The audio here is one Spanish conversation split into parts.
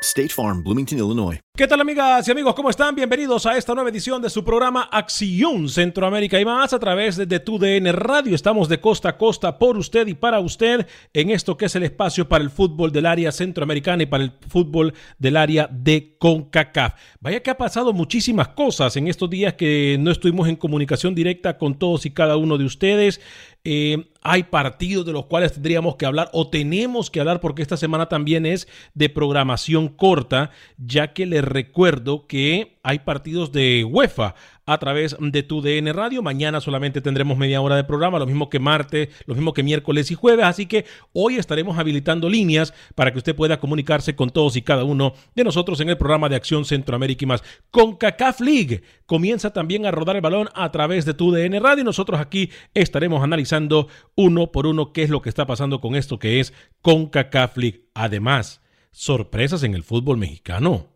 State Farm, Bloomington, Illinois. ¿Qué tal amigas y amigos? ¿Cómo están? Bienvenidos a esta nueva edición de su programa Acción Centroamérica y más a través de TUDN Radio. Estamos de costa a costa por usted y para usted en esto que es el espacio para el fútbol del área centroamericana y para el fútbol del área de CONCACAF. Vaya que ha pasado muchísimas cosas en estos días que no estuvimos en comunicación directa con todos y cada uno de ustedes. Eh, hay partidos de los cuales tendríamos que hablar o tenemos que hablar porque esta semana también es de programación corta, ya que les recuerdo que hay partidos de UEFA a través de tu DN Radio. Mañana solamente tendremos media hora de programa, lo mismo que martes, lo mismo que miércoles y jueves. Así que hoy estaremos habilitando líneas para que usted pueda comunicarse con todos y cada uno de nosotros en el programa de Acción Centroamérica y más. Con CACAF League comienza también a rodar el balón a través de tu DN Radio y nosotros aquí estaremos analizando uno por uno qué es lo que está pasando con esto que es con CACAF League. Además, sorpresas en el fútbol mexicano.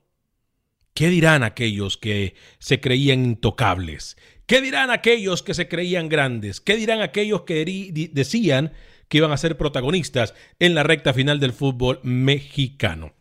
¿Qué dirán aquellos que se creían intocables? ¿Qué dirán aquellos que se creían grandes? ¿Qué dirán aquellos que decían que iban a ser protagonistas en la recta final del fútbol mexicano?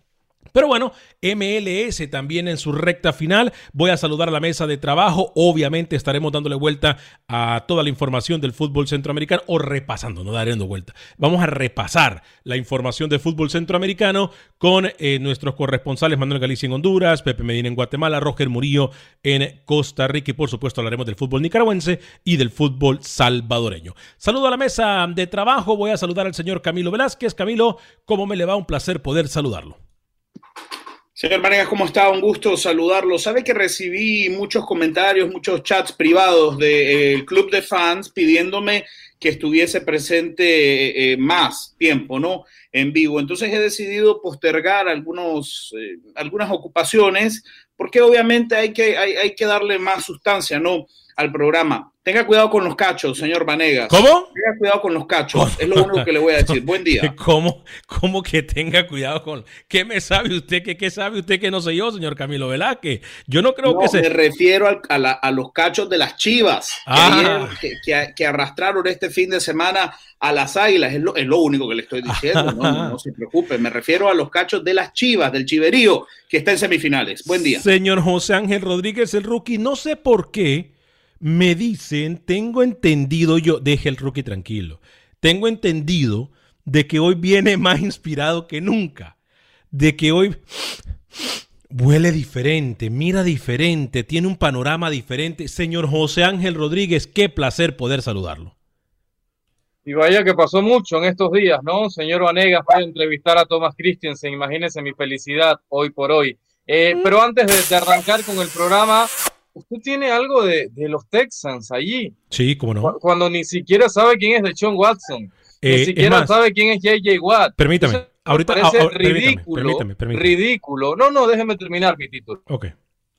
Pero bueno, MLS también en su recta final. Voy a saludar a la mesa de trabajo. Obviamente estaremos dándole vuelta a toda la información del fútbol centroamericano o repasando, no dando vuelta. Vamos a repasar la información del fútbol centroamericano con eh, nuestros corresponsales Manuel Galicia en Honduras, Pepe Medina en Guatemala, Roger Murillo en Costa Rica y por supuesto hablaremos del fútbol nicaragüense y del fútbol salvadoreño. Saludo a la mesa de trabajo. Voy a saludar al señor Camilo Velázquez. Camilo, ¿cómo me le va? Un placer poder saludarlo. Señor Manegas, ¿cómo está? Un gusto saludarlo. Sabe que recibí muchos comentarios, muchos chats privados del club de fans pidiéndome que estuviese presente eh, más tiempo, ¿no? En vivo. Entonces he decidido postergar algunos, eh, algunas ocupaciones porque obviamente hay que, hay que darle más sustancia, ¿no? Al programa. Tenga cuidado con los cachos, señor Vanegas. ¿Cómo? Tenga cuidado con los cachos. Es lo único que le voy a decir. Buen día. ¿Cómo, cómo que tenga cuidado con.? ¿Qué me sabe usted? ¿Qué, qué sabe usted que no sé yo, señor Camilo Velázquez? Yo no creo no, que se. Me refiero a, a, la, a, los cachos de las chivas Ah. que, que, que, arrastraron este fin de semana a las águilas. Es lo, es lo único que le estoy diciendo. No, no, no, se preocupe. Me refiero a los cachos de las chivas, del chiverío, que está en semifinales. Buen día. Señor José Ángel Rodríguez, el rookie, no sé por qué me dicen, tengo entendido yo, deje el rookie tranquilo, tengo entendido de que hoy viene más inspirado que nunca, de que hoy huele diferente, mira diferente, tiene un panorama diferente. Señor José Ángel Rodríguez, qué placer poder saludarlo. Y vaya que pasó mucho en estos días, ¿no? Señor Vanegas, voy a entrevistar a Thomas Christensen, imagínense mi felicidad hoy por hoy. Eh, pero antes de, de arrancar con el programa, usted tiene algo de, de, los Texans allí. Sí, cómo no. Cuando ni siquiera sabe quién es de Sean Watson. Eh, ni siquiera más, sabe quién es JJ Watt. Permítame. Entonces, Ahorita, parece ah, ah, permítame, ridículo, permítame, permítame. ridículo. No, no, déjeme terminar mi título. Ok.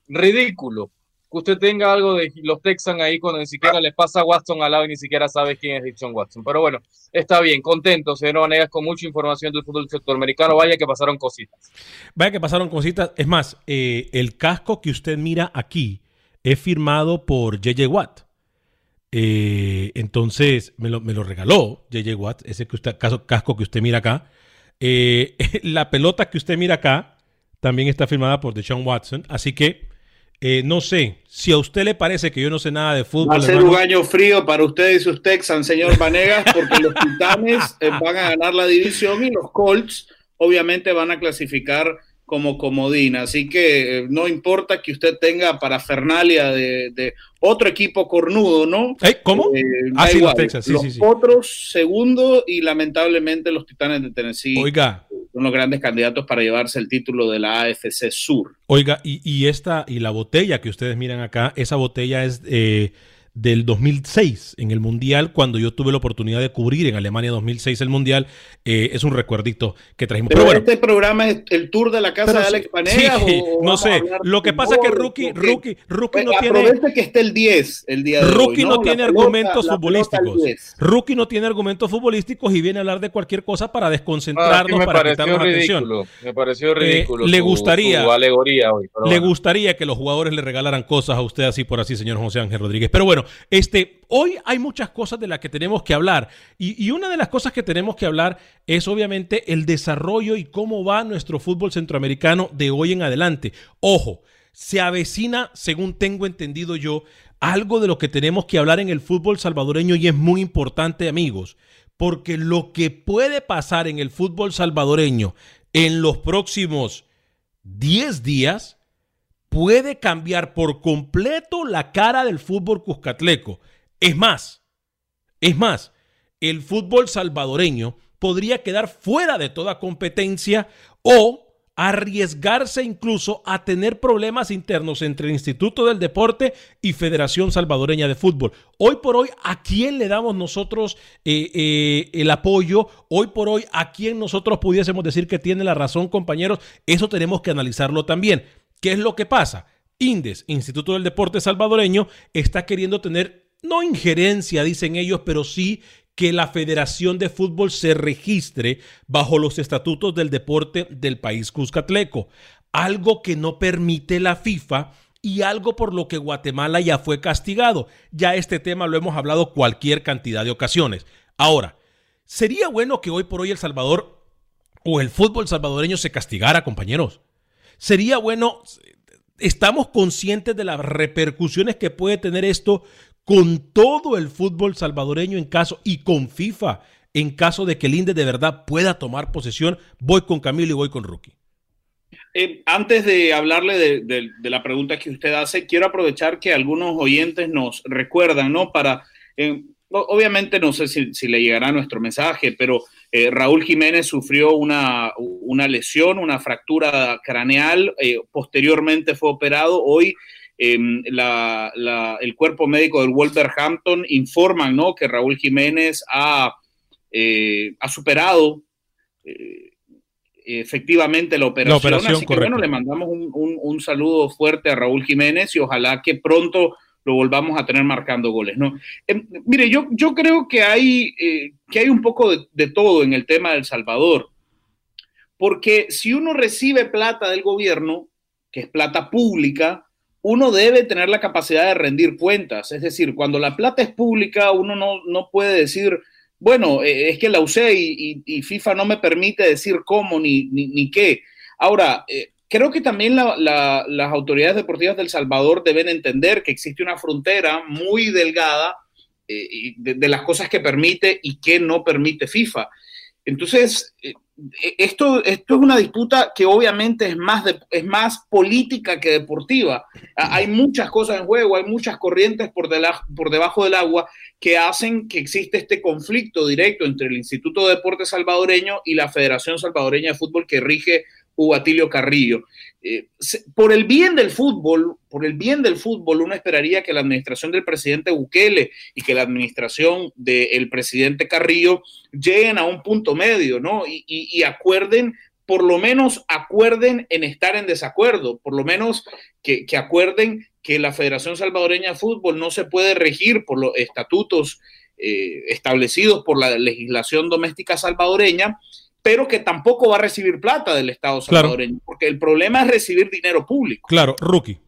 Ridículo que usted tenga algo de los Texans ahí cuando ni siquiera le pasa a Watson al lado y ni siquiera sabe quién es Dixon Watson. Pero bueno, está bien, contento, señor Vanegas, con mucha información del fútbol centroamericano. Vaya que pasaron cositas. Vaya que pasaron cositas. Es más, eh, el casco que usted mira aquí es firmado por JJ Watt. Eh, entonces me lo, me lo regaló JJ Watt, ese que usted, caso- casco que usted mira acá. Eh, la pelota que usted mira acá también está firmada por Deshaun Watson. Así que eh, no sé si a usted le parece que yo no sé nada de Va fútbol. a ser hermano. un año frío para ustedes y sus Texans, señor Vanegas, porque los Titanes van a ganar la división y los Colts obviamente van a clasificar como comodín. Así que eh, no importa que usted tenga parafernalia de, de otro equipo cornudo, ¿no? ¿Eh? ¿Cómo? Eh, Ah, sí, los. Texans, sí, los sí, sí. otros segundo y lamentablemente los Titanes de Tennessee Oiga, son los grandes candidatos para llevarse el título de la AFC Sur. Oiga, y, y esta, y la botella que ustedes miran acá, esa botella es eh, del 2006 en el Mundial, cuando yo tuve la oportunidad de cubrir en Alemania 2006 el Mundial. eh, es un recuerdito que trajimos. Pero, Pero bueno, este programa es el tour de la casa pero de Alex Panegas. sí, no sé. Lo que pasa es que? Rookie, Ok. Rookie, Rookie no Pues, tiene. Aproveche que esté el 10 el día de Rookie hoy. no, La tiene pelota- argumentos futbolísticos. 10. Rookie no tiene argumentos futbolísticos y viene a hablar de cualquier cosa para Ah, desconcentrarnos, me para quitarnos atención. ridículo. Me pareció ridículo. Eh, le su- gustaría- su alegoría hoy. pero Le bueno. gustaría que los jugadores le regalaran cosas a usted así por así, señor José Ángel Rodríguez. Pero bueno, este, hoy hay muchas cosas de las que tenemos que hablar. Y, y una de las cosas que tenemos que hablar es obviamente el desarrollo y cómo va nuestro fútbol centroamericano de hoy en adelante. Ojo, se avecina, según tengo entendido yo, algo de lo que tenemos que hablar en el fútbol salvadoreño y es muy importante, amigos, porque lo que puede pasar en el fútbol salvadoreño en los próximos 10 días puede cambiar por completo la cara del fútbol cuscatleco. Es más, es más, el fútbol salvadoreño podría quedar fuera de toda competencia o arriesgarse incluso a tener problemas internos entre el Instituto del Deporte y Federación Salvadoreña de Fútbol. Hoy por hoy, ¿a quién le damos nosotros eh, eh, el apoyo? Hoy por hoy, ¿a quién nosotros pudiésemos decir que tiene la razón, compañeros? Eso tenemos que analizarlo también. ¿Qué es lo que pasa? INDES, Instituto del Deporte Salvadoreño, está queriendo tener, no injerencia, dicen ellos, pero sí que la Federación de Fútbol se registre bajo los estatutos del deporte del país Cuscatleco, algo que no permite la FIFA y algo por lo que Guatemala ya fue castigado. Ya este tema lo hemos hablado cualquier cantidad de ocasiones. Ahora, sería bueno que hoy por hoy El Salvador o el fútbol salvadoreño se castigara, compañeros. Sería bueno, estamos conscientes de las repercusiones que puede tener esto con todo el fútbol salvadoreño en caso y con FIFA en caso de que el INDE de verdad pueda tomar posesión. Voy con Camilo y voy con Rookie. Eh, antes de hablarle de, la pregunta que usted hace, quiero aprovechar que algunos oyentes nos recuerdan, ¿no? Para, eh, obviamente no sé si le llegará nuestro mensaje, pero eh, Raúl Jiménez sufrió una, una lesión, una fractura craneal, eh, posteriormente fue operado. Hoy eh, la- la- el cuerpo médico del Wolverhampton informan, ¿no? Que Raúl Jiménez ha, eh, ha superado. efectivamente la operación, operación, así que bueno, le mandamos un, un- un saludo fuerte a Raúl Jiménez y ojalá que pronto lo volvamos a tener marcando goles, ¿no? Eh, mire, yo, yo creo que hay, eh, que hay un poco de, todo en el tema del Salvador, porque si uno recibe plata del gobierno, que es plata pública, uno debe tener la capacidad de rendir cuentas, es decir, cuando la plata es pública, uno no, no puede decir, bueno, eh, es que la usé y, FIFA no me permite decir cómo ni, ni, ni qué. Ahora, eh, creo que también la- la- las autoridades deportivas del Salvador deben entender que existe una frontera muy delgada eh, de, de las cosas que permite y que no permite FIFA. Entonces, eh, esto, esto es una disputa que obviamente es más, de- es más política que deportiva. Hay muchas cosas en juego, hay muchas corrientes por, dela- por debajo del agua que hacen que existe este conflicto directo entre el Instituto de Deportes Salvadoreño y la Federación Salvadoreña de Fútbol que rige Hugo Atilio Carrillo. Eh, por el bien del fútbol, por el bien del fútbol, uno esperaría que la administración del presidente Bukele y que la administración del presidente Carrillo lleguen a un punto medio, ¿no? Y, acuerden, por lo menos acuerden en estar en desacuerdo, por lo menos que, acuerden que la Federación Salvadoreña de Fútbol no se puede regir por los estatutos eh, establecidos por la legislación doméstica salvadoreña pero que tampoco va a recibir plata del Estado salvadoreño, porque el problema es recibir dinero público. Claro, rookie.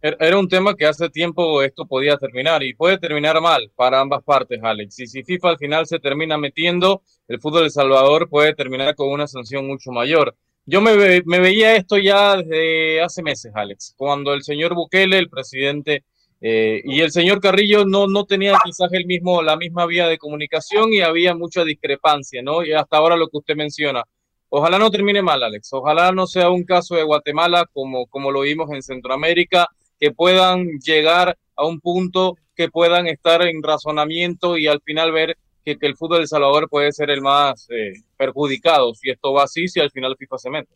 Er, era un tema que hace tiempo esto podía terminar y puede terminar mal para ambas partes, Alex. Y si FIFA al final se termina metiendo, el fútbol de Salvador puede terminar con una sanción mucho mayor. Yo me, me veía esto ya desde hace meses, Alex, cuando el señor Bukele, el presidente eh, y el señor Carrillo no, no tenía quizás el mismo, la misma vía de comunicación y había mucha discrepancia, ¿no? Y hasta ahora lo que usted menciona. Ojalá no termine mal, Alex. Ojalá no sea un caso de Guatemala como, como lo vimos en Centroamérica, que puedan llegar a un punto que puedan estar en razonamiento y al final ver que, el fútbol de Salvador puede ser el más eh, perjudicado si esto va así, si al final FIFA se mete.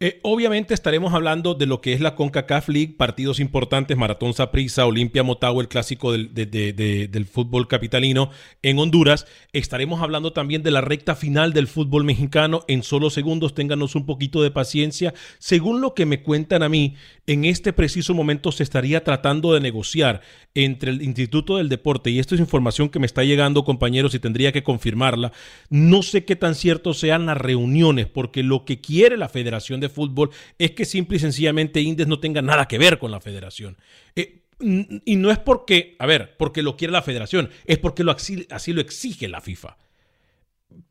Eh, obviamente estaremos hablando de lo que es la CONCACAF League, partidos importantes, Maratón Saprissa, Olimpia Motagua, el clásico del, del, fútbol capitalino en Honduras. Estaremos hablando también de la recta final del fútbol mexicano. En solo segundos, ténganos un poquito de paciencia. Según lo que me cuentan a mí, en este preciso momento se estaría tratando de negociar entre el Instituto del Deporte, y esto es información que me está llegando, compañeros, y tendría que confirmarla. No sé qué tan cierto sean las reuniones, porque lo que quiere la Federación de Fútbol es que simple y sencillamente Indes no tenga nada que ver con la Federación. Eh, y no es porque, a ver, porque lo quiere la Federación, es porque así, así lo exige la FIFA.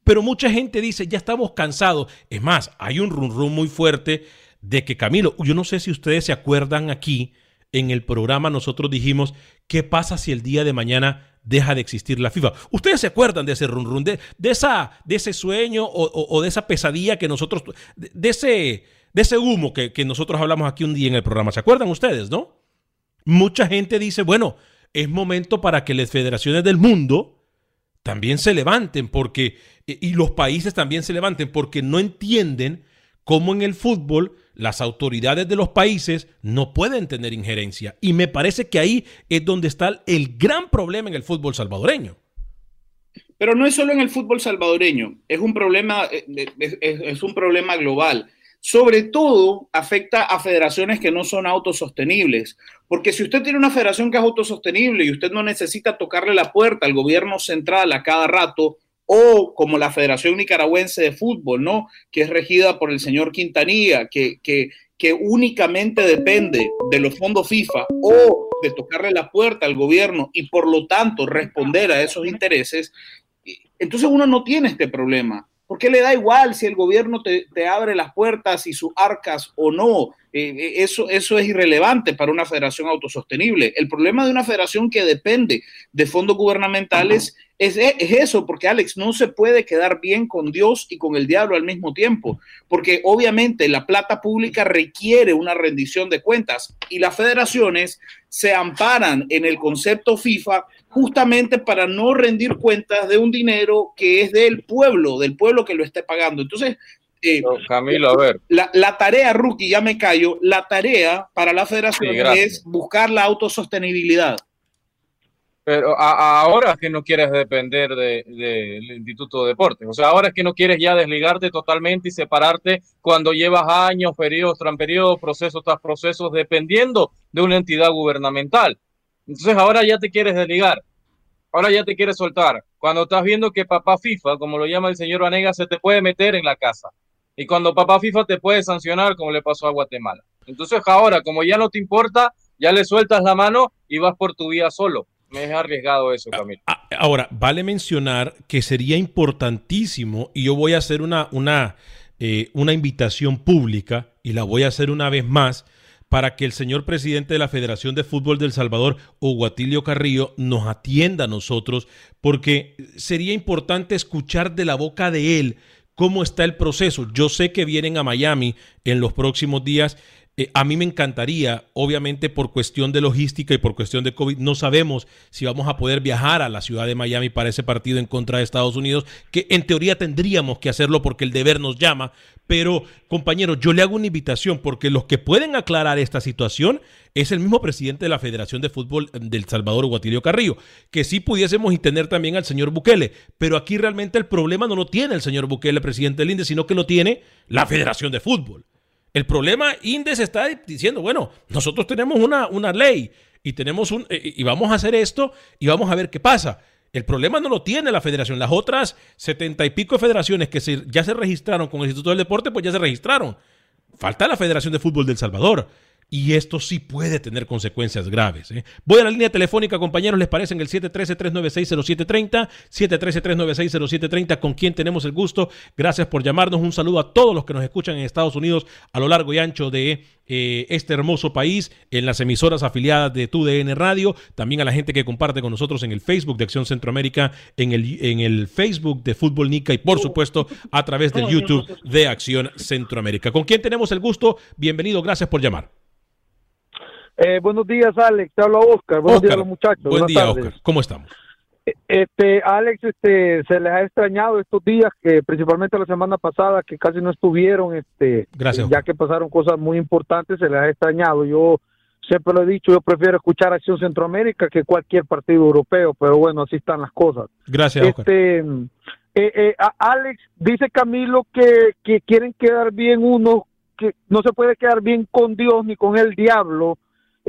Pero mucha gente dice, ya estamos cansados. Es más, hay un rum rum muy fuerte de que Camilo, yo no sé si ustedes se acuerdan aquí, en el programa nosotros dijimos, ¿qué pasa si el día de mañana deja de existir la FIFA. ¿Ustedes se acuerdan de ese run run, de, esa, de ese sueño o, de esa pesadilla que nosotros, de, ese, de ese humo que, que nosotros hablamos aquí un día en el programa? ¿Se acuerdan ustedes, no? Mucha gente dice, bueno, es momento para que las federaciones del mundo también se levanten porque y los países también se levanten porque no entienden cómo en el fútbol las autoridades de los países no pueden tener injerencia. Y me parece que ahí es donde está el gran problema en el fútbol salvadoreño. Pero no es solo en el fútbol salvadoreño, es un problema, eh, es, un problema global. Sobre todo afecta a federaciones que no son autosostenibles, porque si usted tiene una federación que es autosostenible y usted no necesita tocarle la puerta al gobierno central a cada rato, o como la Federación Nicaragüense de Fútbol, ¿no? Que es regida por el señor Quintanilla, que, que, que únicamente depende de los fondos FIFA o de tocarle la puerta al gobierno y por lo tanto responder a esos intereses, entonces uno no tiene este problema. Porque le da igual si el gobierno te, te abre las puertas y sus arcas o no. Eh, eh, eso, eso es irrelevante para una federación autosostenible. El problema de una federación que depende de fondos gubernamentales es, es, eso, porque Alex no se puede quedar bien con Dios y con el diablo al mismo tiempo, porque obviamente la plata pública requiere una rendición de cuentas y las federaciones se amparan en el concepto FIFA justamente para no rendir cuentas de un dinero que es del pueblo, del pueblo que lo esté pagando. Entonces, eh, Camilo, a ver. La, tarea, Rookie, ya me callo, la tarea para la federación es buscar la autosostenibilidad. Pero ahora es que no quieres depender del Instituto de Deportes. O sea, ahora es que no quieres ya desligarte totalmente y separarte cuando llevas años, periodos tras periodos, procesos tras procesos, dependiendo de una entidad gubernamental. Entonces ahora ya te quieres desligar. Ahora ya te quieres soltar. Cuando estás viendo que papá FIFA, como lo llama el señor Vanega, se te puede meter en la casa. Y cuando papá FIFA te puede sancionar, como le pasó a Guatemala. Entonces ahora, como ya no te importa, ya le sueltas la mano y vas por tu vida solo. Me es arriesgado eso, Camilo. Ahora, vale mencionar que sería importantísimo, y yo voy a hacer una, una, eh, una invitación pública, y la voy a hacer una vez más, para que el señor presidente de la Federación de Fútbol del Salvador, Hugo Atilio Carrillo, nos atienda a nosotros, porque sería importante escuchar de la boca de él cómo está el proceso. Yo sé que vienen a Miami en los próximos días. Eh, a mí me encantaría, obviamente por cuestión de logística y por cuestión de COVID, no sabemos si vamos a poder viajar a la ciudad de Miami para ese partido en contra de Estados Unidos, que en teoría tendríamos que hacerlo porque el deber nos llama. Pero, compañeros, yo le hago una invitación porque los que pueden aclarar esta situación es el mismo presidente de la Federación de Fútbol del Salvador, Guatilio Carrillo, que sí pudiésemos tener también al señor Bukele, pero aquí realmente el problema no lo tiene el señor Bukele, presidente del INDE, sino que lo tiene la Federación de Fútbol. El problema, Indes está diciendo, bueno, nosotros tenemos una, una ley y, tenemos un, eh, y vamos a hacer esto y vamos a ver qué pasa. El problema no lo tiene la federación. Las otras setenta y pico federaciones que ya se registraron con el Instituto del Deporte, pues ya se registraron. Falta la Federación de Fútbol del Salvador. Y esto sí puede tener consecuencias graves. ¿eh? Voy a la línea telefónica, compañeros, ¿les parece? En el 713-396-0730, 713-396-0730, con quien tenemos el gusto. Gracias por llamarnos. Un saludo a todos los que nos escuchan en Estados Unidos a lo largo y ancho de eh, este hermoso país, en las emisoras afiliadas de TUDN Radio, también a la gente que comparte con nosotros en el Facebook de Acción Centroamérica, en el, en el Facebook de Fútbol Nica y por supuesto a través del YouTube de Acción Centroamérica. ¿Con quién tenemos el gusto? Bienvenido, gracias por llamar. Eh, buenos días, Alex. Te hablo Oscar. Buenos días, los muchachos. Buen día, Oscar. ¿Cómo estamos? Eh, este, Alex, este, se les ha extrañado estos días, que principalmente la semana pasada, que casi no estuvieron, este, Gracias, ya que pasaron cosas muy importantes, se les ha extrañado. Yo siempre lo he dicho, yo prefiero escuchar Acción Centroamérica que cualquier partido europeo, pero bueno, así están las cosas. Gracias, Oscar. Este, eh, eh, Alex, dice Camilo que, que quieren quedar bien uno, que no se puede quedar bien con Dios ni con el diablo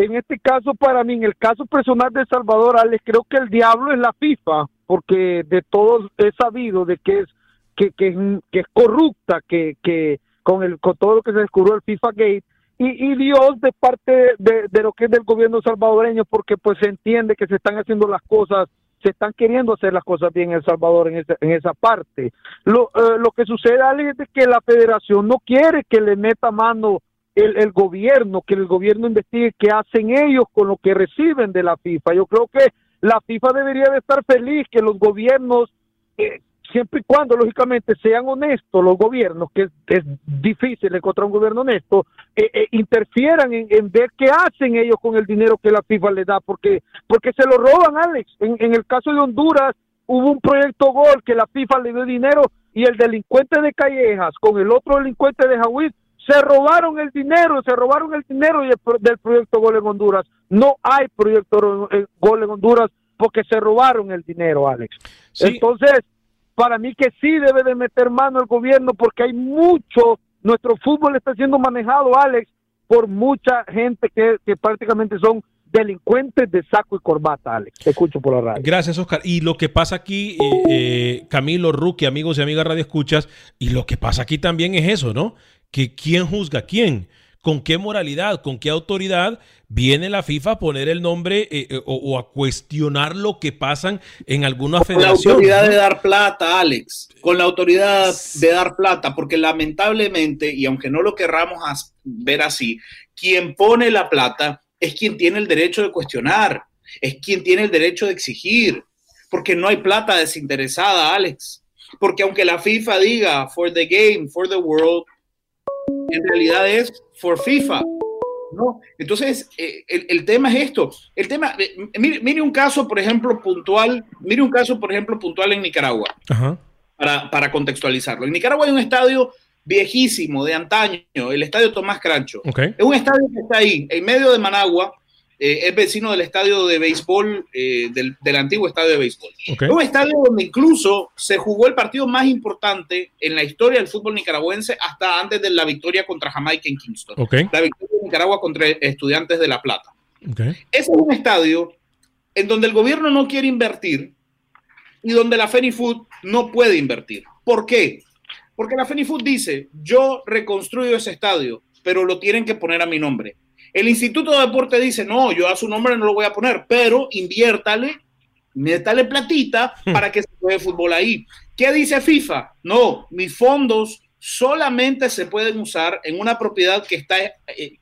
en este caso, para mí, en el caso personal de Salvador, Alex, creo que el diablo es la FIFA, porque de todos he sabido de que es que, es corrupta, que, que con el con todo lo que se descubrió el FIFA Gate, y, Dios de parte de, de, lo que es del gobierno salvadoreño, porque pues se entiende que se están haciendo las cosas, se están queriendo hacer las cosas bien en Salvador en esa, en esa parte. Lo, eh, lo que sucede, Alex, es que la federación no quiere que le meta mano el, gobierno, que el gobierno investigue qué hacen ellos con lo que reciben de la FIFA. Yo creo que la FIFA debería de estar feliz que los gobiernos, eh, siempre y cuando lógicamente sean honestos los gobiernos, que es, difícil encontrar un gobierno honesto, eh, eh, interfieran en, ver qué hacen ellos con el dinero que la FIFA les da, porque, porque se lo roban, Alex. En, en el caso de Honduras hubo un proyecto Gol que la FIFA le dio dinero y el delincuente de Callejas con el otro delincuente de Jahuiz se robaron el dinero, se robaron el dinero del proyecto Gol en Honduras. No hay proyecto eh, Gol en Honduras porque se robaron el dinero, Alex. Entonces, para mí que sí debe de meter mano el gobierno porque hay mucho, nuestro fútbol está siendo manejado, Alex, por mucha gente que, que prácticamente son delincuentes de saco y corbata, Alex. Te escucho por la radio. Gracias, Oscar. Y lo que pasa aquí, eh, eh, Camilo, Ruki, amigos y amigas radio escuchas, y lo que pasa aquí también es eso, ¿no? Que quién juzga a quién, con qué moralidad, con qué autoridad viene la FIFA a poner el nombre eh, eh, o, a cuestionar lo que pasan en algunas federaciones. Con la autoridad de dar plata, Alex, con la autoridad de dar plata, porque lamentablemente, y aunque no lo querramos ver así, quien pone la plata es quien tiene el derecho de cuestionar, es quien tiene el derecho de exigir, porque no hay plata desinteresada, Alex. Porque aunque la FIFA diga for the game, for the world, en realidad es for FIFA. ¿no? Entonces, eh, el, tema es esto. El tema, eh, mire, un caso, por ejemplo, puntual, mire un caso, por ejemplo, puntual en Nicaragua, Para, para, contextualizarlo. En Nicaragua hay un estadio viejísimo, de antaño, el estadio Tomás Crancho. Es un estadio que está ahí, en medio de Managua, eh, es vecino del estadio de béisbol, eh, del, del, antiguo estadio de béisbol. Un estadio donde incluso se jugó el partido más importante en la historia del fútbol nicaragüense hasta antes de la victoria contra Jamaica en Kingston. La victoria de Nicaragua contra estudiantes de La Plata. Ese es un estadio en donde el gobierno no quiere invertir y donde la FENIFUT no puede invertir. ¿Por qué? Porque la FENIFUT dice, yo reconstruyo ese estadio, pero lo tienen que poner a mi nombre. El Instituto de Deporte dice, no, yo a su nombre no lo voy a poner, pero inviértale, métale platita hmm. para que se juegue fútbol ahí. ¿Qué dice FIFA? No, mis fondos solamente se pueden usar en una propiedad que está eh,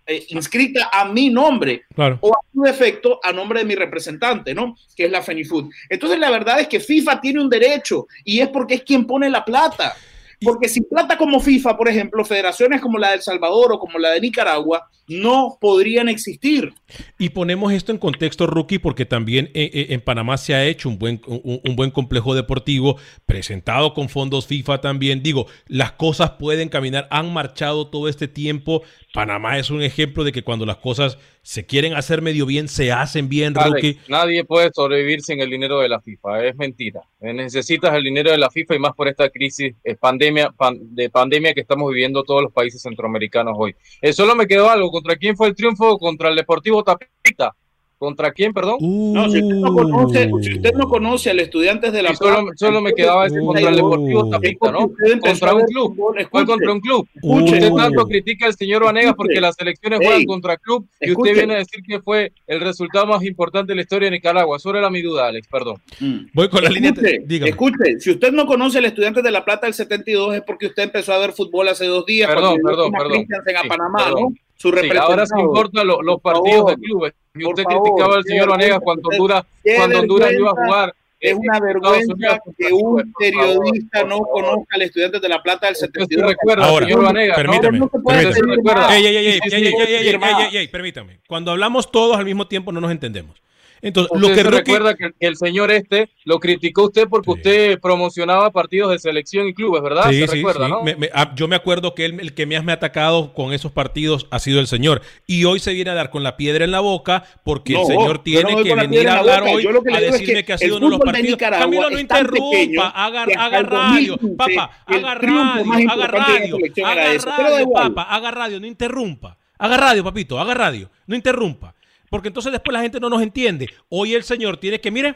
eh, inscrita a mi nombre o a su defecto a nombre de mi representante, ¿no? Que es la FENIFUT. Entonces la verdad es que FIFA tiene un derecho y es porque es quien pone la plata. Porque sin plata como FIFA, por ejemplo, federaciones como la de El Salvador o como la de Nicaragua no podrían existir. Y ponemos esto en contexto, Rookie, porque también eh, eh, en Panamá se ha hecho un buen, un, un buen complejo deportivo presentado con fondos FIFA también. Digo, las cosas pueden caminar, han marchado todo este tiempo. Panamá es un ejemplo de que cuando las cosas se quieren hacer medio bien, se hacen bien, Alex, nadie puede sobrevivir sin el dinero de la FIFA, es mentira. Eh, Necesitas el dinero de la FIFA y más por esta crisis pandemia, pan- de pandemia que estamos viviendo todos los países centroamericanos hoy. Eh, solo me quedó algo, ¿contra quién fue el triunfo? Contra el Deportivo Tapita. ¿Contra quién, perdón? No, si usted no conoce, si usted no conoce al Estudiantes de la solo, Plata, solo me quedaba ese contra el Deportivo. Tapita, ¿no? Contra un club. ¿Cuál contra un club? escuche, Usted tanto critica al señor Vanegas porque las selecciones Ey. juegan contra club y Escuche. usted viene a decir que fue el resultado más importante de la historia de Nicaragua. Eso era mi duda, Alex, perdón. Mm. Voy con la línea. Escuche, Dígame. escuche, si usted no conoce al Estudiantes de la Plata del 72 es porque usted empezó a ver fútbol hace dos días. Perdón, perdón, perdón. Christiansen a Sí, Panamá, perdón. ¿no? Su Sí, ahora representado. importan lo- los Por partidos favor, de clubes. Y por usted favor, criticaba al señor Vanegas cuando Honduras, cuando Honduras iba a jugar. Es una vergüenza Unidos que un periodista no conozca al Estudiantes de la Plata del Usted sí 72. recuerda, Ahora, señor Vanegas, ¿no? permítame, No permítame. Ey, ey, ey, permítame. Cuando hablamos todos al mismo tiempo no nos entendemos. Entonces, lo Usted que se recuerda que, que el señor este lo criticó usted porque Sí. usted promocionaba partidos de selección y clubes, ¿verdad? Sí, se sí, recuerda, sí. ¿no? Me- me- ah, yo me acuerdo que él, el que más me ha atacado con esos partidos ha sido el señor. Y hoy se viene a dar con la piedra en la boca porque No, el señor tiene no que venir a hablar boca. hoy a es decirme que que ha sido el uno de los de partidos. Camilo, no interrumpa, pequeño haga, haga el radio. 2015 Papá, el haga radio, haga radio, haga radio, papá, haga radio, no interrumpa. Haga radio, papito, haga radio, no interrumpa. Porque entonces después la gente no nos entiende. Hoy el señor tiene que, mire,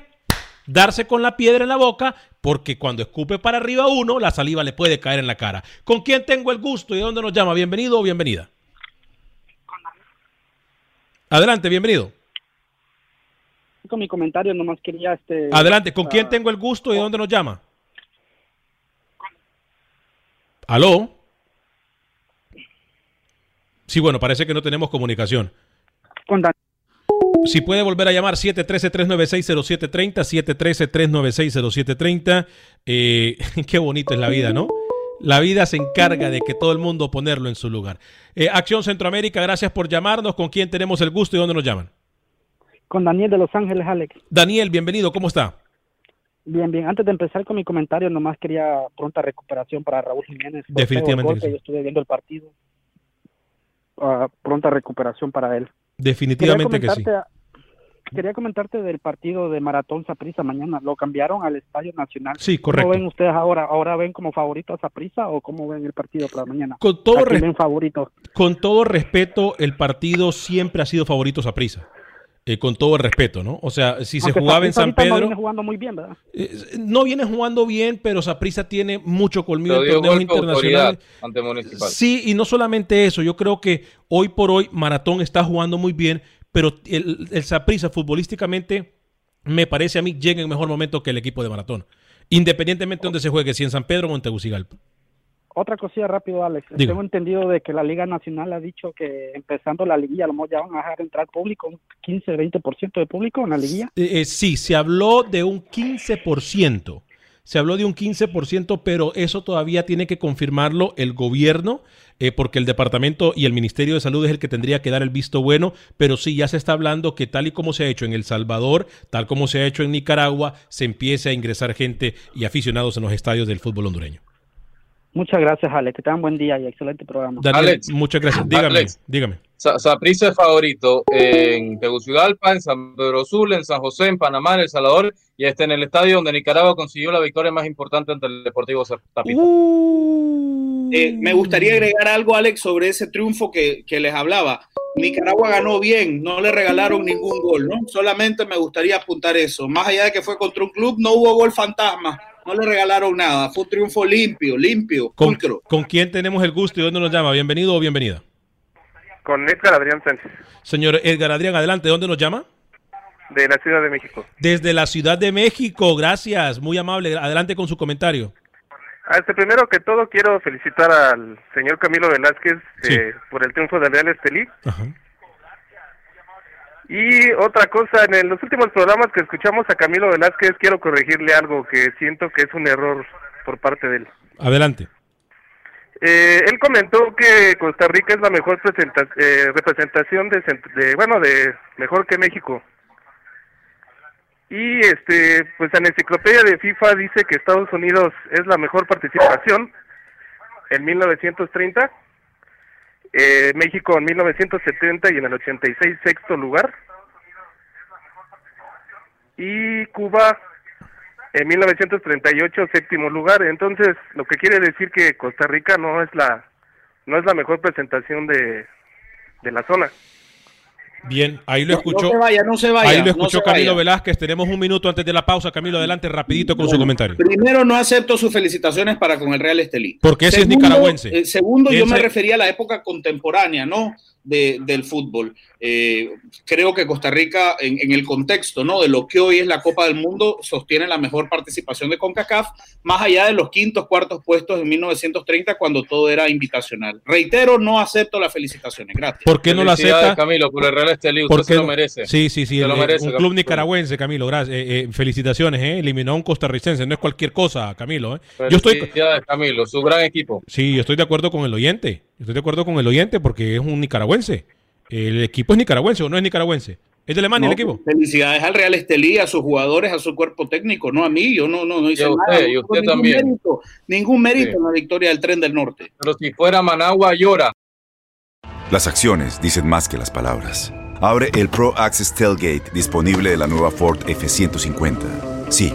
darse con la piedra en la boca, porque cuando escupe para arriba uno, la saliva le puede caer en la cara. ¿Con quién tengo el gusto y de dónde nos llama? ¿Bienvenido o bienvenida? Adelante, bienvenido. con mi comentario, nomás quería este. Adelante, ¿con quién ah, tengo el gusto y de dónde nos llama? ¿Aló? Sí, bueno, parece que no tenemos comunicación. Con Dan- Si puede volver a llamar 713-396-0730, 713-396-0730. Eh, qué bonito es la vida, ¿no? La vida se encarga de que todo el mundo ponerlo en su lugar. Eh, Acción Centroamérica, gracias por llamarnos. ¿Con quién tenemos el gusto y dónde nos llaman? con Daniel de Los Ángeles, Alex. Daniel, bienvenido, ¿cómo está? Bien, bien. Antes de empezar con mi comentario, nomás quería pronta recuperación para Raúl Jiménez. Definitivamente golpe, sí. Yo estuve viendo el partido. Ah, pronta recuperación para él. Definitivamente que sí. Quería comentarte- del partido de Maratón Saprissa mañana. Lo cambiaron al Estadio Nacional. Sí, correcto. ¿Cómo ven ustedes ahora? ¿Ahora ven como favorito a Saprissa o cómo ven el partido para mañana? Con todo, ¿A quién res- ven favorito? con todo respeto, el partido siempre ha sido favorito a prisa. con todo el respeto, ¿no? O sea, si se jugaba en San ahorita No Pedro, viene jugando muy bien, ¿verdad? eh, no viene jugando bien, pero Saprissa tiene mucho colmillo en torneos internacionales. ante Municipal. Sí, y no solamente eso, yo creo que hoy por hoy Maratón está jugando muy bien, pero el, el Saprissa futbolísticamente me parece a mí llega en mejor momento que el equipo de Maratón, independientemente de donde se juegue, si en San Pedro o en Tegucigalpa. Otra cosilla rápido, Alex. Tengo entendido de que la Liga Nacional ha dicho que empezando la liguilla, a lo mejor ya van a dejar entrar público, un 15, 20% de público en la liguilla. Eh, eh, sí, se habló de un 15%. Se habló de un 15%, pero eso todavía tiene que confirmarlo el gobierno, eh, porque el departamento y el Ministerio de Salud es el que tendría que dar el visto bueno, pero sí, ya se está hablando que tal y como se ha hecho en El Salvador, tal como se ha hecho en Nicaragua, se empiece a ingresar gente y aficionados en los estadios del fútbol hondureño. Muchas gracias, Alex. Que tengan buen día y excelente programa. Daniel, Alex. muchas gracias. Dígame, Alex. dígame. Sa- Saprissa es favorito en Tegucigalpa, en San Pedro Sula, en San José, en Panamá, en El Salvador y está en el estadio donde Nicaragua consiguió la victoria más importante ante el Deportivo Tapita. Eh, me gustaría agregar algo, Alex, sobre ese triunfo que, que les hablaba. Nicaragua ganó bien, no le regalaron ningún gol, ¿no? Solamente me gustaría apuntar eso. Más allá de que fue contra un club, no hubo gol fantasma, no le regalaron nada. Fue un triunfo limpio, limpio, ¿Con, pulcro. ¿Con quién tenemos el gusto y dónde nos llama? ¿Bienvenido o bienvenida? Con Edgar Adrián Sánchez, Señor Edgar Adrián, adelante, ¿dónde nos llama? de la Ciudad de México. Desde la Ciudad de México, gracias, muy amable. Adelante con su comentario. Este, primero que todo, quiero felicitar al señor Camilo Velázquez Sí. eh, por el triunfo del Real Estelí. Ajá. Y otra cosa, en el- los últimos programas que escuchamos a Camilo Velázquez, quiero corregirle algo que siento que es un error por parte de él. Adelante. Eh, él comentó que Costa Rica es la mejor presenta eh, representación de, de, bueno, de mejor que México. Y este, pues en la enciclopedia de FIFA dice que Estados Unidos es la mejor participación en 1930, eh, México en 1970 y en el 86 sexto lugar, y Cuba en 1938 séptimo lugar. Entonces, lo que quiere decir que Costa Rica no es la no es la mejor presentación de, de la zona. Bien, ahí lo escuchó. No, se vaya, no se vaya. Ahí lo escuchó Camilo Velázquez. Tenemos un minuto antes de la pausa. Camilo, adelante rapidito con su comentario. Primero, no acepto sus felicitaciones para con el Real Estelí. Porque ese segundo, es nicaragüense. Eh, segundo, yo me refería a la época contemporánea, ¿no? De, del fútbol. Eh, creo que Costa Rica, en, en, el contexto ¿no? de lo que hoy es la Copa del Mundo, sostiene la mejor participación de CONCACAF, más allá de los quintos, cuartos puestos en 1930, cuando todo era invitacional. Reitero, no acepto las felicitaciones. Gracias. ¿Por qué no lo acepta? Camilo, por el Real Estelí, usted se lo merece. Sí, sí, sí. Se lo merece, un club Camilo. nicaragüense, Camilo, gracias. Eh, eh, felicitaciones, ¿eh? eliminó a un costarricense, no es cualquier cosa, Camilo. ¿eh? Yo estoy... Camilo, su gran equipo. Sí, yo estoy de acuerdo con el oyente. Estoy de acuerdo con el oyente porque es un nicaragüense. El equipo es nicaragüense o no es nicaragüense. ¿Es de Alemania No, el equipo? Felicidades al Real Estelí, a sus jugadores, a su cuerpo técnico, no a mí. Yo no, no, no hice Y a usted, nada. y usted ningún también. Mérito, ningún mérito Sí. en la victoria del Tren del Norte. Pero si fuera Managua, llora. Las acciones dicen más que las palabras. Abre el Pro Access Tailgate disponible de la nueva Ford F-150. Sí,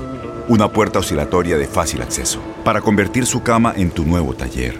una puerta oscilatoria de fácil acceso para convertir su cama en tu nuevo taller.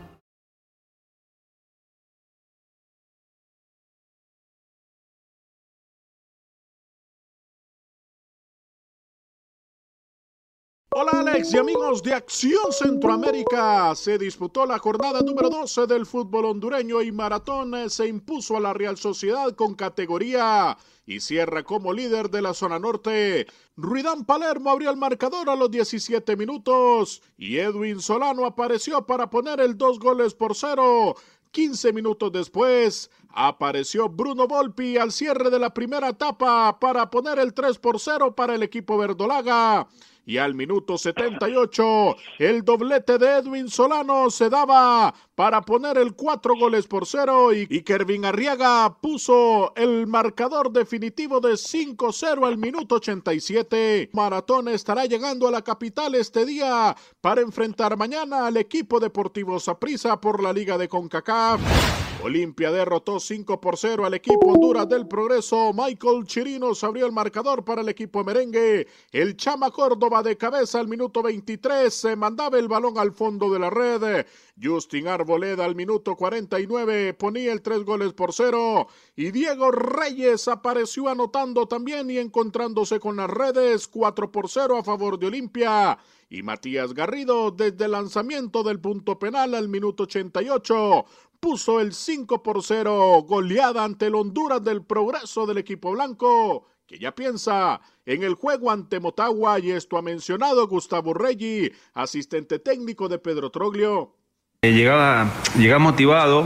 Y amigos de Acción Centroamérica. Se disputó la jornada número 12 del fútbol hondureño y Maratón eh, se impuso a la Real Sociedad con categoría y cierra como líder de la zona norte. Ruidán Palermo abrió el marcador a los 17 minutos y Edwin Solano apareció para poner el dos goles por cero. 15 minutos después apareció Bruno Volpi al cierre de la primera etapa para poner el 3 por 0 para el equipo verdolaga. Y al minuto 78, el doblete de Edwin Solano se daba para poner el cuatro goles por cero y, y Kervin Arriaga puso el marcador definitivo de 5-0 al minuto 87. Maratón estará llegando a la capital este día para enfrentar mañana al equipo deportivo Saprissa por la Liga de CONCACAF. Olimpia derrotó 5 por 0 al equipo Honduras del Progreso. Michael Chirinos abrió el marcador para el equipo merengue. El Chama Córdoba de cabeza al minuto 23 se mandaba el balón al fondo de la red. Justin Arboleda al minuto 49 ponía el 3 goles por 0 y Diego Reyes apareció anotando también y encontrándose con las redes 4 por 0 a favor de Olimpia. Y Matías Garrido desde el lanzamiento del punto penal al minuto 88 puso el 5 por 0 goleada ante el Honduras del progreso del equipo blanco que ya piensa en el juego ante Motagua y esto ha mencionado Gustavo Reggi, asistente técnico de Pedro Troglio. Eh, Llegaba, motivado,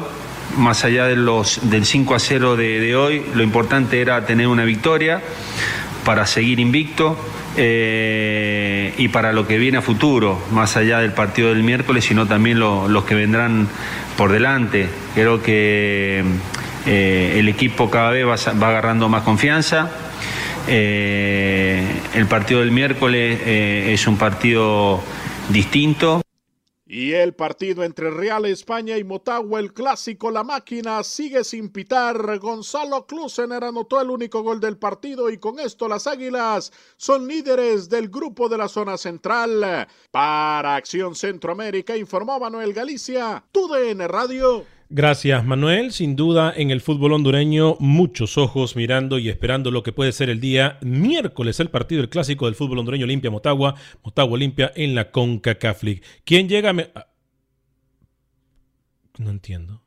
más allá de los, del 5 a 0 de, de hoy, lo importante era tener una victoria para seguir invicto eh, y para lo que viene a futuro, más allá del partido del miércoles, sino también lo- los que vendrán por delante. Creo que eh, el equipo cada vez va, agarrando más confianza. Eh, el partido del miércoles es un partido distinto. Y el partido entre Real España y Motagua, el clásico La Máquina, sigue sin pitar. Gonzalo Klusener anotó el único gol del partido y con esto las Águilas son líderes del grupo de la zona central. Para Acción Centroamérica informó Manuel Galicia, TUDN Radio. Gracias, Manuel. Sin duda, en el fútbol hondureño, muchos ojos mirando y esperando lo que puede ser el día miércoles, el partido, el clásico del fútbol hondureño Olimpia Motagua, Motagua Olimpia en la CONCACAF League. ¿Quién llega? a me- ah. No entiendo.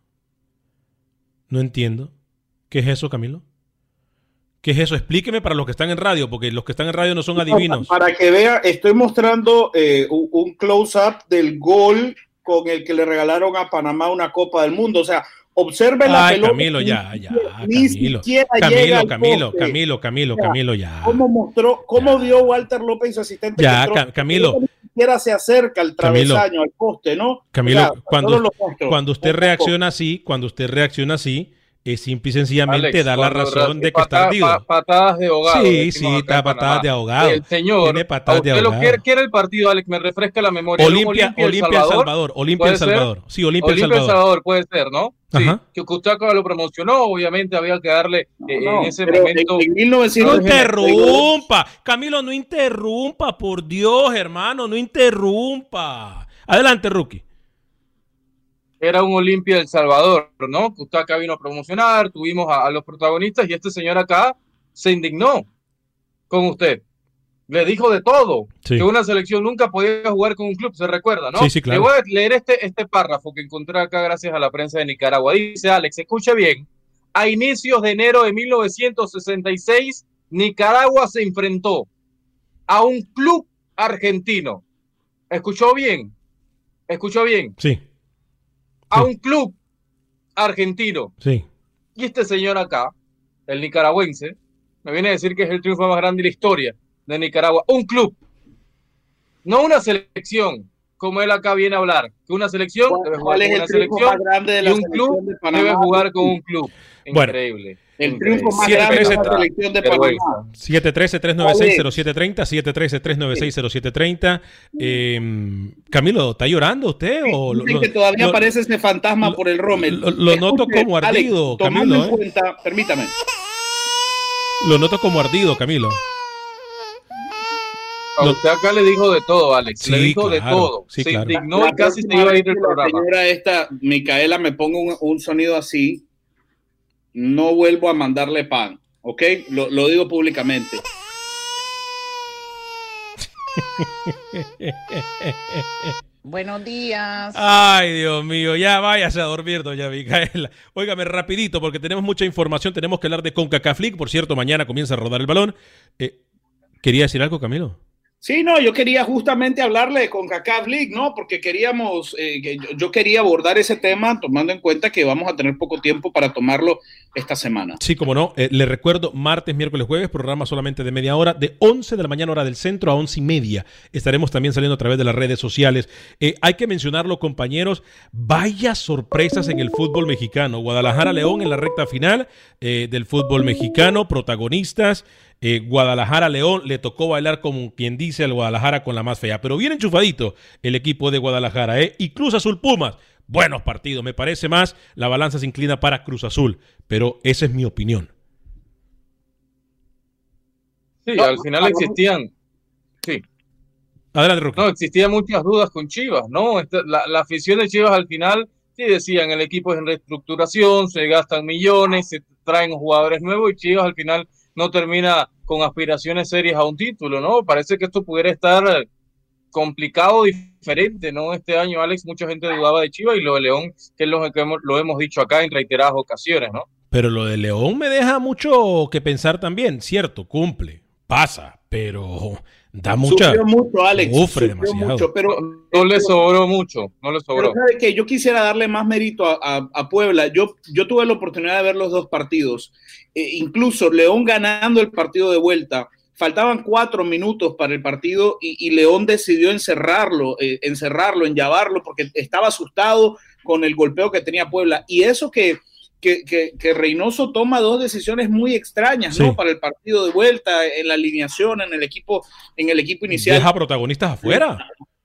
No entiendo. ¿Qué es eso, Camilo? ¿Qué es eso? Explíqueme para los que están en radio, porque los que están en radio no son adivinos. Para que vea, estoy mostrando eh, un, un close-up del gol con el que le regalaron a Panamá una Copa del Mundo. O sea, observe la Ay, pelota. Camilo, ya, ya. Ni Camilo, siquiera Camilo, Camilo. Camilo, Camilo, Camilo, ya. ¿Cómo mostró, cómo vio Walter López, su asistente? Ya, que Camilo. Ni siquiera se acerca al travesaño, al poste, ¿no? Camilo, O sea, cuando, cuando usted reacciona así, cuando usted reacciona así, es simple y sencillamente Alex, dar la razón de que está pata- ardido. pa- patadas de ahogado. Sí, sí, está patadas de ahogado. El señor, Tiene patadas ¿a de lo ahogado. quiere- ¿Qué era el partido, Alex? Me refresca la memoria. ¿Era un Olimpia, Olimpia El Salvador, Olimpia ¿Puede El? Salvador. Sí, Olimpia El Olimpia El Salvador. Puede ser, ¿no? Sí, Ajá. que usted acaba lo promocionó, obviamente había que darle eh, no, en ese momento. en- en 1900 No interrumpa, Camilo, no interrumpa, por Dios, hermano, no interrumpa. Adelante, Rookie. Era un Olimpia del Salvador, ¿no? Que usted acá vino a promocionar, tuvimos a, a los protagonistas y este señor acá se indignó con usted. Le dijo de todo, Sí. que una selección nunca podía jugar con un club, se recuerda, ¿no? Sí, sí, claro. Le voy a leer este, este párrafo que encontré acá gracias a la prensa de Nicaragua. Dice Alex, escuche bien, a inicios de enero de 1966, Nicaragua se enfrentó a un club argentino. ¿Escuchó bien? ¿Escuchó bien? Sí, a un club argentino. sí. Y este señor acá, el nicaragüense, me viene a decir que es el triunfo más grande de la historia de Nicaragua. Un club, no una selección, como él acá viene a hablar. Que una selección ¿Cuál- debe jugar es con el una triunfo selección más grande de la y un club de debe jugar con un club. Bueno. El triunfo más Siete, grande de la selección de. Panamá. 713-396-0730, 713-396-0730. Eh, Camilo, ¿está llorando usted? O lo- Dicen lo- que todavía lo- aparece ese fantasma por el Rommel. lo- lo noto como ardido, tomando Camilo, en ¿eh? cuenta, permítame. Lo noto como ardido, Camilo. A usted acá le dijo de todo, Alex. le Sí, dijo de claro, todo. sí, se claro. indignó La y casi se iba a ir la programa. señora esta, Micaela, me ponga un, un sonido así, no vuelvo a mandarle pan, ¿ok? Lo, lo digo públicamente. Buenos días. Ay, Dios mío, ya váyase a dormir, doña Micaela. Óigame rapidito, porque tenemos mucha información, tenemos que hablar de CONCACAF. Por cierto, mañana comienza a rodar el balón. Eh, ¿Quería decir algo, Camilo? Sí, no, yo quería justamente hablarle con CACAF League, ¿no? Porque queríamos, eh, yo quería abordar ese tema tomando en cuenta que vamos a tener poco tiempo para tomarlo esta semana. Sí, como no. Eh, le recuerdo, martes, miércoles, jueves, programa solamente de media hora, de 11 de la mañana hora del centro a 11 y media. Estaremos también saliendo a través de las redes sociales. Eh, hay que mencionarlo, compañeros, vaya sorpresas en el fútbol mexicano. Guadalajara León en la recta final eh, del fútbol mexicano, protagonistas. Eh, Guadalajara León le tocó bailar como quien dice al Guadalajara con la más fea, pero bien enchufadito el equipo de Guadalajara, ¿eh? Y Cruz Azul Pumas, buenos partidos, me parece más, la balanza se inclina para Cruz Azul, pero esa es mi opinión. Sí, al final existían. Sí. Adelante, Roque. No, existían muchas dudas con Chivas, ¿no? Esta- la, la afición de Chivas al final, sí decían, el equipo es en reestructuración, se gastan millones, se traen jugadores nuevos y Chivas al final no termina con aspiraciones serias a un título, ¿no? Parece que esto pudiera estar complicado, diferente, ¿no? Este año, Alex, mucha gente dudaba de Chivas y lo de León, que es lo que hemos, lo hemos dicho acá en reiteradas ocasiones, ¿no? Pero lo de León me deja mucho que pensar también, cierto, cumple, pasa, pero da mucha... Sufrió mucho, Alex. Sufre sufrió demasiado. mucho, pero No le sobró mucho, no le sobró. Pero que yo quisiera darle más mérito a, a- a Puebla. Yo, yo tuve la oportunidad de ver los dos partidos. Eh, incluso León ganando el partido de vuelta. Faltaban cuatro minutos para el partido y, y León decidió encerrarlo, eh, encerrarlo, enllavarlo, porque estaba asustado con el golpeo que tenía Puebla. Y eso que, que, que- que Reynoso toma dos decisiones muy extrañas, Sí. ¿no? Para el partido de vuelta, en la alineación, en el equipo, en el equipo inicial. Deja protagonistas afuera.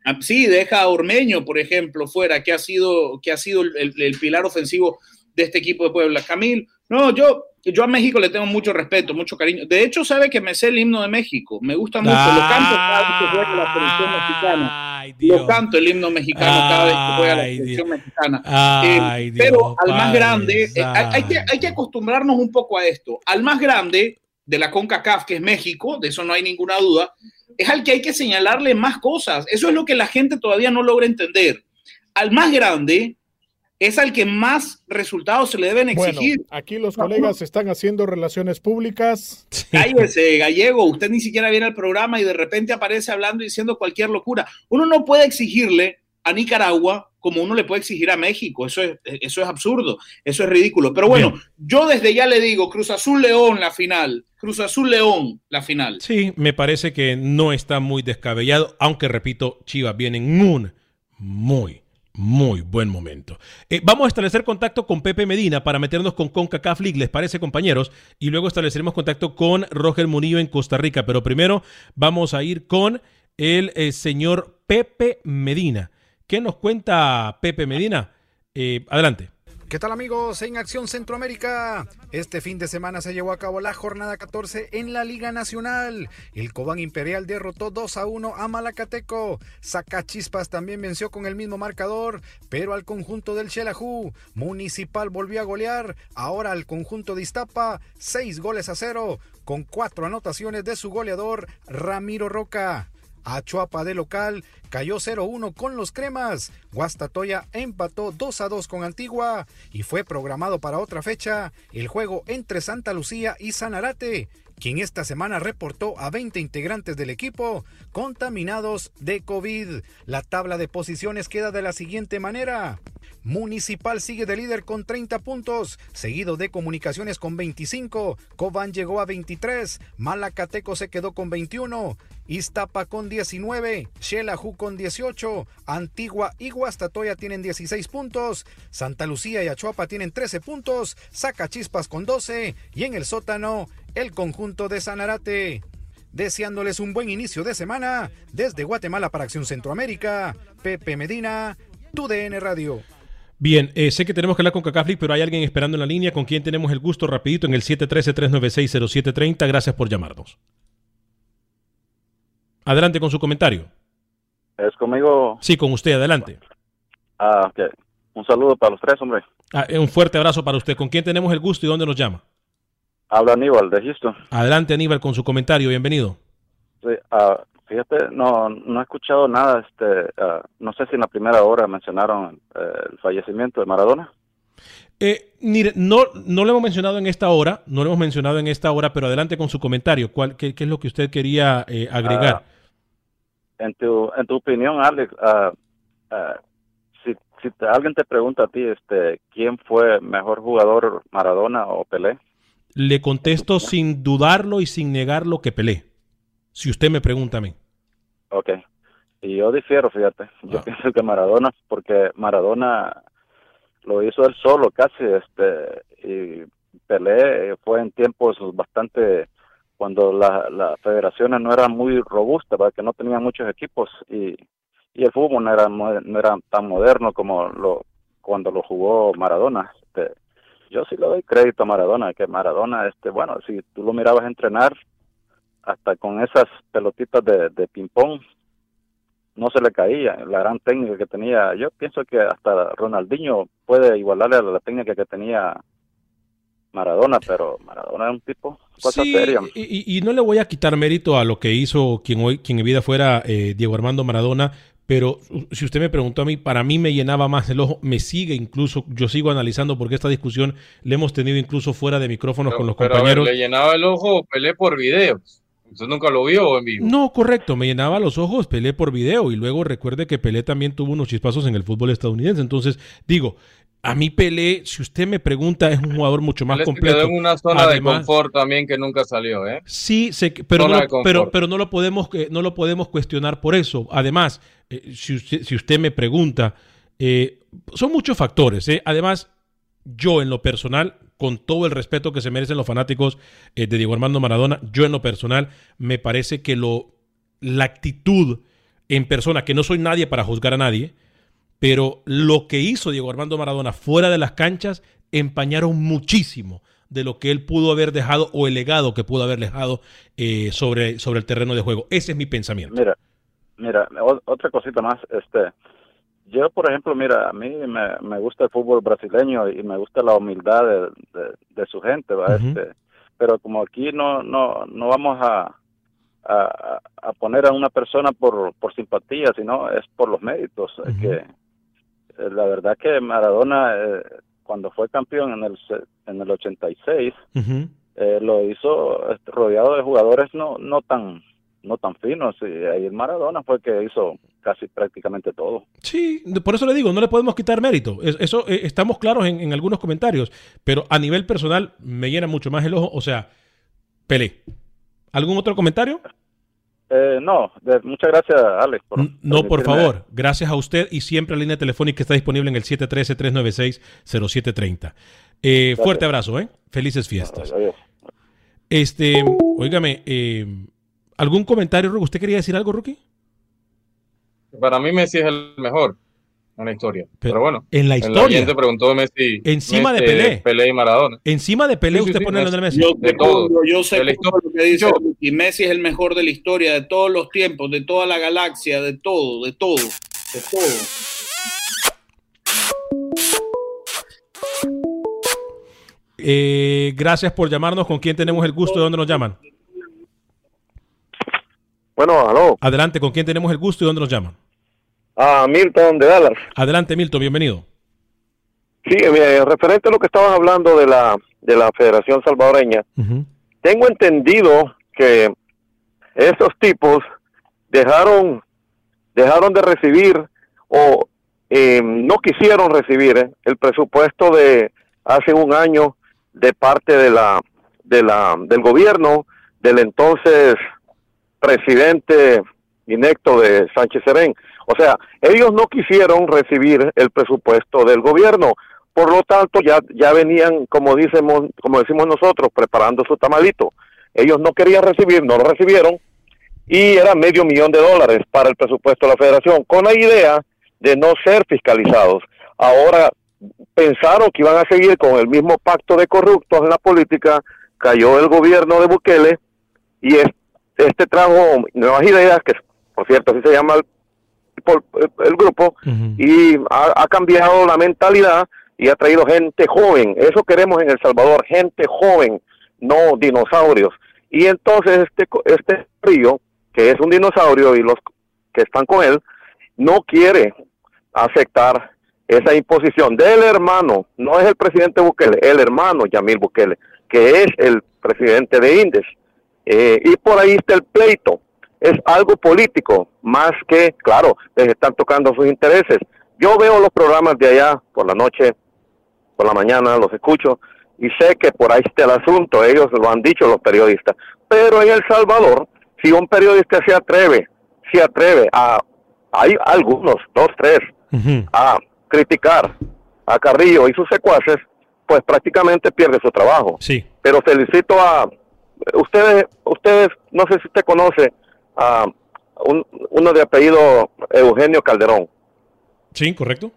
Ah, Sí, deja a Ormeño, por ejemplo, fuera, que ha sido, que ha sido el, el- pilar ofensivo de este equipo de Puebla. Camil, no, yo, yo a México le tengo mucho respeto, mucho cariño. De hecho, sabe que me sé el himno de México. Me gusta mucho. Lo canto cada vez que juega la selección mexicana. Lo canto el himno mexicano cada vez que juega la Ay, selección mexicana. Ay, Eh, Dios, pero al más grande, eh, hay que, hay que acostumbrarnos un poco a esto. Al más grande de la CONCACAF, que es México, de eso no hay ninguna duda, es al que hay que señalarle más cosas. Eso es lo que la gente todavía no logra entender. Al más grande es al que más resultados se le deben exigir. Bueno, aquí los colegas están haciendo relaciones públicas. Cállese, gallego, usted ni siquiera viene al programa y de repente aparece hablando y diciendo cualquier locura. Uno no puede exigirle a Nicaragua como uno le puede exigir a México. Eso es, eso es absurdo, eso es ridículo. Pero bueno, yo desde ya le digo, Cruz Azul León la final, Cruz Azul León la final. Sí, me parece que no está muy descabellado, aunque repito, Chivas viene en un muy, muy buen momento. Eh, vamos a establecer contacto con Pepe Medina para meternos con CONCACAF League, ¿les parece, compañeros? Y luego estableceremos contacto con Roger Murillo en Costa Rica. Pero primero vamos a ir con el eh, señor Pepe Medina. ¿Qué nos cuenta Pepe Medina? Eh, adelante. ¿Qué tal amigos en Acción Centroamérica? Este fin de semana se llevó a cabo la jornada 14 en la Liga Nacional. El Cobán Imperial derrotó 2 a 1 a Malacateco. Sacachispas también venció con el mismo marcador, pero al conjunto del Xelajú. Municipal volvió a golear, ahora al conjunto de Iztapa, 6 goles a 0, con 4 anotaciones de su goleador Ramiro Roca. Achuapa de local cayó 0-1 con los cremas. Guastatoya empató 2-2 con Antigua y fue programado para otra fecha el juego entre Santa Lucía y Sanarate, quien esta semana reportó a 20 integrantes del equipo contaminados de COVID. La tabla de posiciones queda de la siguiente manera. Municipal sigue de líder con 30 puntos, seguido de Comunicaciones con 25, Cobán llegó a 23, Malacateco se quedó con 21, Iztapa con 19, Xelajú con 18, Antigua y Guastatoya tienen 16 puntos, Santa Lucía y Achuapa tienen 13 puntos, Zacachispas con 12 y en el sótano el conjunto de Sanarate. Deseándoles un buen inicio de semana, desde Guatemala para Acción Centroamérica, Pepe Medina, TUDN Radio. Bien, eh, sé que tenemos que hablar con Cacaflic, pero hay alguien esperando en la línea con quien tenemos el gusto rapidito en el 713-396-0730. Gracias por llamarnos. Adelante con su comentario. ¿Es conmigo? Sí, con usted, adelante. Ah, ok. Un saludo para los tres, hombre. Ah, un fuerte abrazo para usted. ¿Con quién tenemos el gusto y dónde nos llama? Habla Aníbal de Houston. Adelante, Aníbal, con su comentario. Bienvenido. Sí, ah, fíjate, no, no he escuchado nada. Este, ah, no sé si en la primera hora mencionaron eh, el fallecimiento de Maradona. Eh, no, no lo hemos mencionado en esta hora, no lo hemos mencionado en esta hora, pero adelante con su comentario. ¿Cuál, qué, es lo que usted quería eh, agregar? Ah, en, tu, en tu opinión, Alex, si, si alguien te pregunta a ti, este, ¿quién fue mejor jugador, Maradona o Pelé? Le contesto sin dudarlo y sin negarlo que Pelé. Si usted me pregunta a mí. Ok. Y yo difiero, fíjate. Yo ah. pienso que Maradona, porque Maradona lo hizo él solo casi, este, y Pelé fue en tiempos bastante cuando las federaciones no eran muy robustas, que no tenían muchos equipos y, y el fútbol no era, no era tan moderno como lo cuando lo jugó Maradona. Este, yo sí le doy crédito a Maradona, que Maradona, este, bueno, si tú lo mirabas entrenar, hasta con esas pelotitas de, de ping-pong, no se le caía, la gran técnica que tenía. Yo pienso que hasta Ronaldinho puede igualarle a la técnica que tenía Maradona, pero Maradona es un tipo cosa seria. Y, y, no le voy a quitar mérito a lo que hizo quien hoy, quien en vida fuera eh, Diego Armando Maradona, pero si usted me preguntó a mí, para mí me llenaba más el ojo, me sigue incluso, yo sigo analizando porque esta discusión la hemos tenido incluso fuera de micrófonos con los compañeros. le llenaba el ojo Pelé por videos. ¿Usted nunca lo vio en vivo? No, correcto, me llenaba los ojos Pelé por video y luego recuerde que Pelé también tuvo unos chispazos en el fútbol estadounidense. Entonces, digo, a mí Pelé, si usted me pregunta, es un jugador mucho más completo. quedó en una zona de confort también que nunca salió, ¿eh? Sí, sé pero, no, pero, pero no lo podemos eh, no lo podemos cuestionar por eso. Además, eh, si, usted, si, usted, me pregunta, eh, son muchos factores. Además, yo en lo personal, con todo el respeto que se merecen los fanáticos de Diego Armando Maradona, yo en lo personal me parece que lo la actitud en persona, que no soy nadie para juzgar a nadie, pero lo que hizo Diego Armando Maradona fuera de las canchas empañaron muchísimo de lo que él pudo haber dejado o el legado que pudo haber dejado eh, sobre, sobre el terreno de juego. Ese es mi pensamiento. Mira, mira, otra cosita más, este, yo por ejemplo, mira, a mí me, gusta el fútbol brasileño y me gusta la humildad de, su gente, ¿va? este, pero como aquí no, no, no vamos a, a, poner a una persona por, por simpatía, sino es por los méritos que eh, la verdad que Maradona, eh, cuando fue campeón en el, en el 86, eh, lo hizo este, rodeado de jugadores no, no tan no tan finos. Y ahí Maradona fue que hizo casi prácticamente todo. Sí, por eso le digo, no le podemos quitar mérito. Es- Eso eh, estamos claros en, en algunos comentarios, pero a nivel personal me llena mucho más el ojo. O sea, Pelé. ¿Algún otro comentario? Eh, no, de- muchas gracias, Alex. por No, por favor. Gracias a usted y siempre la línea telefónica está disponible en el 713-396-0730. Eh, fuerte abrazo, ¿eh? Felices fiestas. Este, óigame, eh, ¿algún comentario, Rookie? ¿Usted quería decir algo, Rookie? Para mí Messi es el mejor en la historia. Pero, bueno. en la El historia. oyente preguntó Messi. Encima de Pelé. Pelé y Maradona. Encima de Pelé, Sí, sí, usted sí, pone a Lionel Messi. Yo, De todo. yo sé todo lo que dice y Messi es el mejor de la historia, de todos los tiempos, de toda la galaxia, de todo, de todo, de todo. Eh, gracias por llamarnos. ¿Con quién tenemos el gusto? ¿De dónde nos llaman? Bueno, aló. Adelante, ¿con quién tenemos el gusto y dónde nos llaman? A Milton de Dallas. Adelante, Milton, bienvenido. Sí, eh, referente a lo que estaban hablando de la, de la Federación Salvadoreña, tengo entendido que esos tipos dejaron, dejaron de recibir o eh, no quisieron recibir eh, el presupuesto de hace un año de parte de la, de la, del gobierno del entonces presidente inecto de Sánchez Serén. O sea, ellos no quisieron recibir el presupuesto del gobierno, por lo tanto ya ya venían, como decimos, como decimos nosotros, preparando su tamalito. Ellos no querían recibir, no lo recibieron y era medio millón de dólares para el presupuesto de la Federación, con la idea de no ser fiscalizados. Ahora pensaron que iban a seguir con el mismo pacto de corruptos en la política, cayó el gobierno de Bukele y es- este trajo nuevas ideas, que por cierto así se llama el, el grupo, y ha, ha cambiado la mentalidad y ha traído gente joven. Eso queremos en El Salvador, gente joven, no dinosaurios. Y entonces este, este río, que es un dinosaurio y los que están con él, no quiere aceptar esa imposición del hermano, no es el presidente Bukele, el hermano Yamil Bukele, que es el presidente de Indes. Eh, y por ahí está el pleito. Es algo político, más que, claro, les están tocando sus intereses. Yo veo los programas de allá por la noche, por la mañana, los escucho y sé que por ahí está el asunto, ellos lo han dicho los periodistas. Pero en El Salvador, si un periodista se atreve, se atreve a, hay algunos, dos, tres, a criticar a Carrillo y sus secuaces, pues prácticamente pierde su trabajo. Sí. Pero felicito a ustedes, ustedes, no sé si usted conoce a un- uno de apellido Eugenio Calderón. Sí, correcto.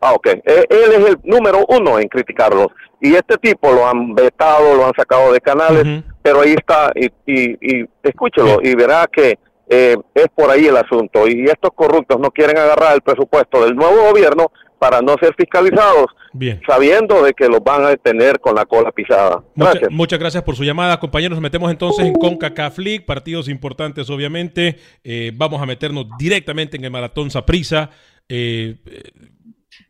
Ah, ok. Eh, Él es el número uno en criticarlos. Y este tipo lo han vetado, lo han sacado de canales, pero ahí está, y, y, y escúchelo, y verá que eh, es por ahí el asunto. Y estos corruptos no quieren agarrar el presupuesto del nuevo gobierno para no ser fiscalizados, Bien. sabiendo de que los van a detener con la cola pisada. Mucha- muchas gracias por su llamada, compañeros. Nos metemos entonces en CONCACAF League, partidos importantes, obviamente. Eh, vamos a meternos directamente en el Maratón Saprisa,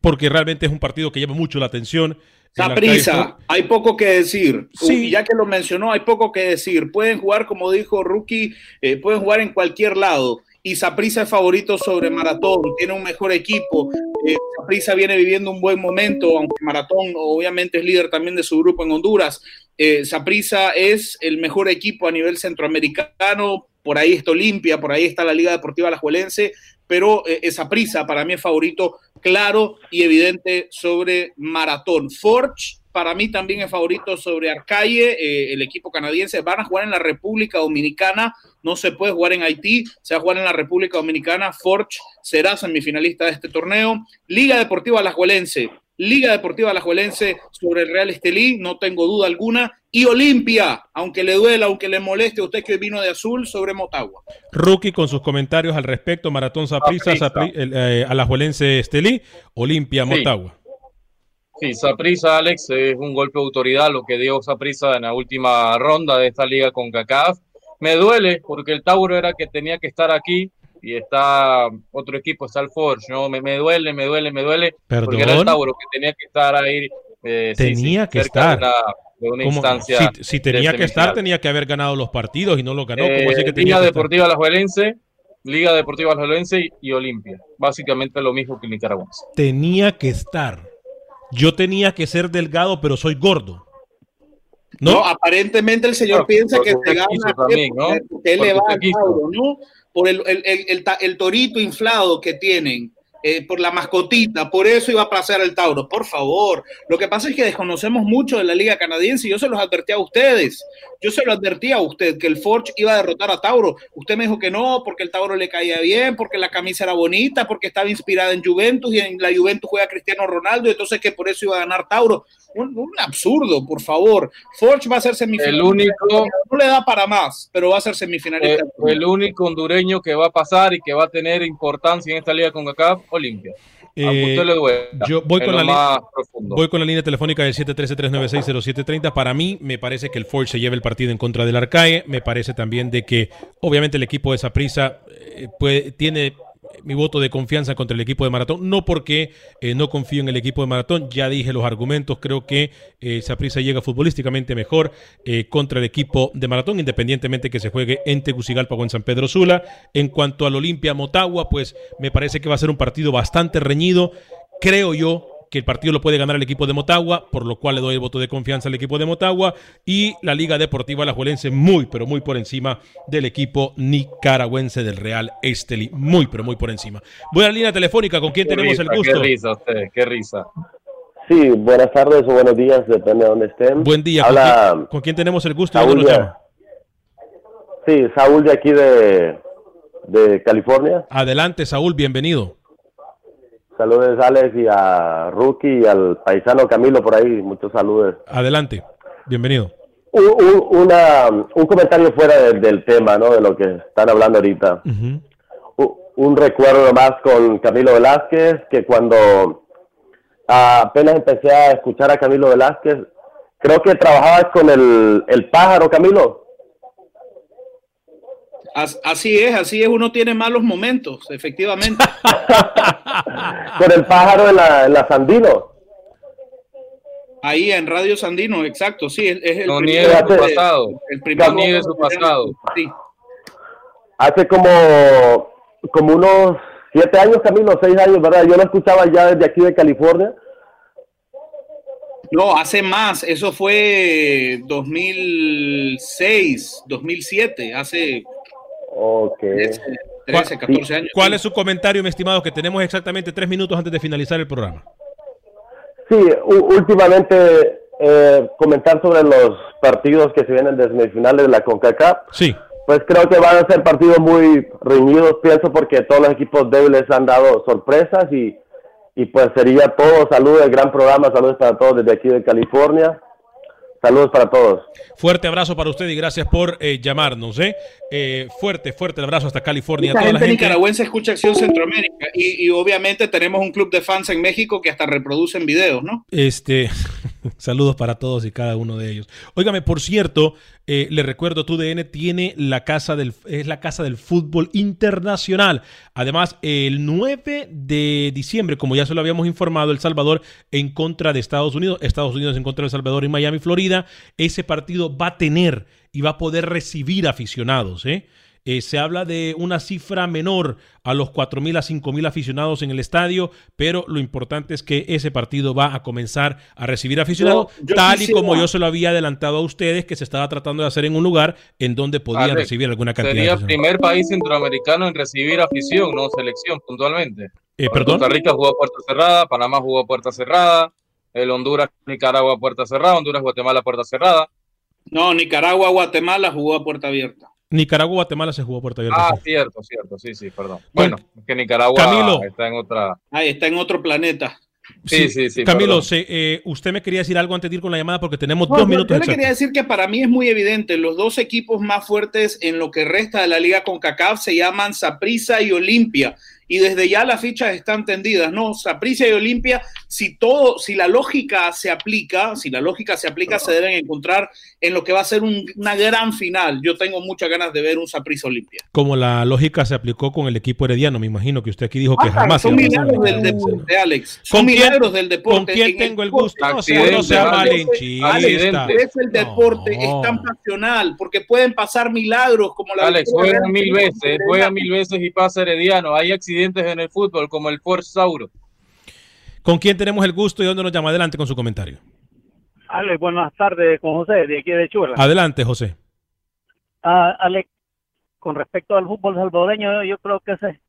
porque realmente es un partido que llama mucho la atención. Saprisa, hay poco que decir. Sí. Y ya que lo mencionó, hay poco que decir. Pueden jugar, como dijo Rookie, eh, pueden jugar en cualquier lado. Y Saprisa es favorito sobre Maratón, tiene un mejor equipo. Eh, viene viviendo un buen momento, aunque Maratón obviamente es líder también de su grupo en Honduras. Eh, Saprissa es el mejor equipo a nivel centroamericano. Por ahí está Olimpia, por ahí está la Liga Deportiva Alajuelense, pero eh, Saprissa para mí es favorito claro y evidente sobre Maratón. Forge para mí también es favorito sobre Arcaye, eh, el equipo canadiense. Van a jugar en la República Dominicana, no se puede jugar en Haití, se va a jugar en la República Dominicana. Forge será semifinalista de este torneo. Liga Deportiva Alajuelense, Liga Deportiva Alajuelense sobre el Real Estelí, no tengo duda alguna. Y Olimpia, aunque le duela, aunque le moleste a usted que vino de azul, sobre Motagua. Rookie con sus comentarios al respecto, Maratón Saprissa, Sapri, el, eh, Alajuelense Estelí, Olimpia. Motagua. Sí, Saprisa, Alex, es un golpe de autoridad lo que dio Saprisa en la última ronda de esta liga con CACAF. Me duele porque el Tauro era que tenía que estar aquí y está otro equipo, está el Forge, ¿no? Me, me duele, me duele, me duele, porque era el Tauro que tenía que estar ahí. Eh, tenía que estar. instancia si, tenía que estar, tenía que haber ganado los partidos y no lo ganó. Eh, que tenía Liga Deportiva Alajuelense, Liga Deportiva Alajuelense y, Olimpia. Básicamente lo mismo que nicaragüense. Tenía que estar. Yo tenía que ser delgado, pero soy gordo. No, aparentemente el señor piensa que te gana también, ¿no? Él le va ¿no? Por el, el, el, el, torito inflado que tienen. Eh, por la mascotita, por eso iba a pasar el Tauro, por favor. Lo que pasa es que desconocemos mucho de la liga canadiense yo se los advertí a ustedes. Yo se lo advertí a usted que el Forge iba a derrotar a Tauro. Usted me dijo que no, porque el Tauro le caía bien, porque la camisa era bonita, porque estaba inspirada en Juventus y en la Juventus juega Cristiano Ronaldo, entonces que por eso iba a ganar Tauro un, absurdo, por favor. Forge va a ser semifinalista. El único. No le da para más, pero va a ser semifinalista. El, único hondureño que va a pasar y que va a tener importancia en esta liga con CACAF, Olimpia. Eh, yo voy con, la voy con la línea telefónica del 713-396-0730. Para mí, me parece que el Forge se lleva el partido en contra del Arcae. Me parece también de que, obviamente, el equipo de esa prisa eh, tiene mi voto de confianza contra el equipo de Maratón, no porque eh, no confío en el equipo de Maratón, ya dije los argumentos, creo que eh, Saprissa llega futbolísticamente mejor eh, contra el equipo de Maratón, independientemente que se juegue en Tegucigalpa o en San Pedro Sula. En cuanto al Olimpia Motagua, pues me parece que va a ser un partido bastante reñido, creo yo que el partido lo puede ganar el equipo de Motagua, por lo cual le doy el voto de confianza al equipo de Motagua y la Liga Deportiva Alajuelense muy, pero muy por encima del equipo nicaragüense del Real Esteli, muy, pero muy por encima. Voy a la línea telefónica, ¿con quién tenemos el gusto? Qué risa usted, qué risa. Sí, buenas tardes o buenos días, depende de dónde estén. Buen día, ¿con, quién, tenemos el gusto? Saúl Sí, Saúl de aquí de, de California. Adelante, Saúl, bienvenido. Saludos Alex y a Rookie y al paisano Camilo por ahí. Muchos saludos. Adelante. Bienvenido. Un, una, un comentario fuera del tema, ¿no? De lo que están hablando ahorita. un, recuerdo más con Camilo Velázquez, que cuando apenas empecé a escuchar a Camilo Velázquez, creo que trabajabas con el, el pájaro, Camilo. Así es, así es, uno tiene malos momentos, efectivamente. Con el pájaro en la, Sandino. Ahí en Radio Sandino, exacto, sí, es, el no nieve su pasado. El primer nieve su pasado. Sí. Hace como, como unos siete años, Camilo, seis años, ¿verdad? Yo lo escuchaba ya desde aquí de California. No, hace más, eso fue 2006, 2007, hace Ok. 13, 14 años. ¿Cuál es su comentario, mi estimado? Que tenemos exactamente tres minutos antes de finalizar el programa. Sí, últimamente eh, comentar sobre los partidos que se vienen de semifinales de la CONCACAF. Sí. Pues creo que van a ser partidos muy reñidos, pienso, porque todos los equipos débiles han dado sorpresas y, y pues sería todo. Saludos, gran programa, saludos para todos desde aquí de California. Saludos para todos. Fuerte abrazo para usted y gracias por eh, llamarnos. ¿eh? ¿eh? fuerte, fuerte abrazo hasta California. La gente, nicaragüense escucha Acción Centroamérica y, obviamente tenemos un club de fans en México que hasta reproducen videos, ¿no? Este, saludos para todos y cada uno de ellos. Óigame, por cierto, eh, le recuerdo, TUDN tiene la casa del, es la casa del fútbol internacional. Además, el 9 de diciembre, como ya se lo habíamos informado, El Salvador en contra de Estados Unidos, Estados Unidos en contra de El Salvador y Miami, Florida, ese partido va a tener y va a poder recibir aficionados. ¿eh? Eh, se habla de una cifra menor a los 4.000 a 5.000 aficionados en el estadio, pero lo importante es que ese partido va a comenzar a recibir aficionados, tal y como yo se lo había adelantado a ustedes, que se estaba tratando de hacer en un lugar en donde podían recibir alguna cantidad. Sería el primer país centroamericano en recibir afición, no selección, puntualmente. Eh, ¿perdón? Costa Rica jugó a puerta cerrada, Panamá jugó a puerta cerrada, el Honduras, Nicaragua a puerta cerrada, Honduras, Guatemala a puerta cerrada. No, Nicaragua, Guatemala jugó a puerta abierta. Nicaragua, Guatemala se jugó a puerta abierta. Ah, cierto, cierto, sí, sí, perdón. Bueno, que Nicaragua está en otra. Ahí está en otro planeta. Sí, sí, sí. Camilo, eh, usted me quería decir algo antes de ir con la llamada porque tenemos dos minutos. Yo le quería decir que para mí es muy evidente, los dos equipos más fuertes en lo que resta de la liga con CACAF se llaman Saprissa y Olimpia y desde ya las fichas están tendidas, ¿no? Saprissa y Olimpia, si todo, si la lógica se aplica, si la lógica se aplica, se deben encontrar en lo que va a ser una gran final. Yo tengo muchas ganas de ver un Saprissa Olimpia. Como la lógica se aplicó con el equipo herediano, me imagino que usted aquí dijo que ah, jamás. Son milagros del deporte, Alex. Son milagros del deporte. ¿Con quién tengo el gusto? No, no sea malinchista. Es el deporte, es tan pasional, porque pueden pasar milagros como la Alex, juega mil veces, juega mil veces y pasa herediano. Hay accidentes en el fútbol, como el Ford Sauro. ¿Con quién tenemos el gusto y dónde nos llama? Adelante con su comentario. Alex, buenas tardes con José, de aquí de Churra. Adelante, José. Alex, con respecto al fútbol salvadoreño, yo creo que ese,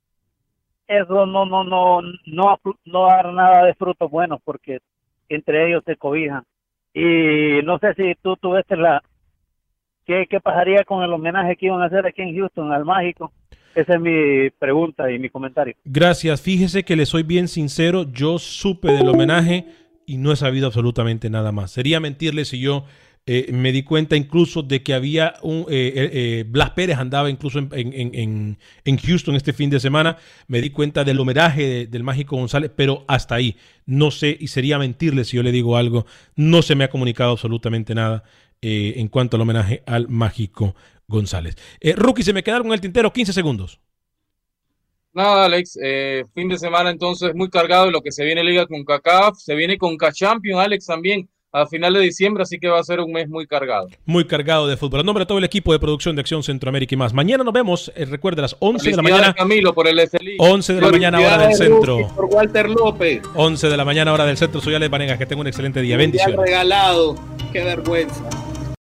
eso no, no, no, no, no va a dar nada de frutos buenos porque entre ellos se cobijan. Y no sé si tú tuviste la... ¿Qué, ¿Qué pasaría con el homenaje que iban a hacer aquí en Houston al mágico? Esa es mi pregunta y mi comentario. Gracias. Fíjese que le soy bien sincero. Yo supe del homenaje y no he sabido absolutamente nada más. Sería mentirle si yo eh, me di cuenta incluso de que había un... Eh, eh, Blas Pérez andaba incluso en, Houston este fin de semana. Me di cuenta del homenaje del Mágico González, pero hasta ahí. No sé y sería mentirle si yo le digo algo. No se me ha comunicado absolutamente nada en cuanto al homenaje al Mágico González. Eh, Rookie, se me quedaron en el tintero 15 segundos. Nada, Alex, eh, fin de semana entonces muy cargado de lo que se viene Liga con CACAF, se viene con K-Champion, Alex, también a final de diciembre, así que va a ser un mes muy cargado. Muy cargado de fútbol. A nombre de todo el equipo de producción de Acción Centroamérica y más. Mañana nos vemos, eh, recuerde, a las 11 de la mañana. Camilo por el 11 de la mañana, hora del centro. Por Walter López. 11 de la mañana, hora del centro. Soy Alex Vanegas, que tengo un excelente día. Bendiciones. regalado. Qué vergüenza.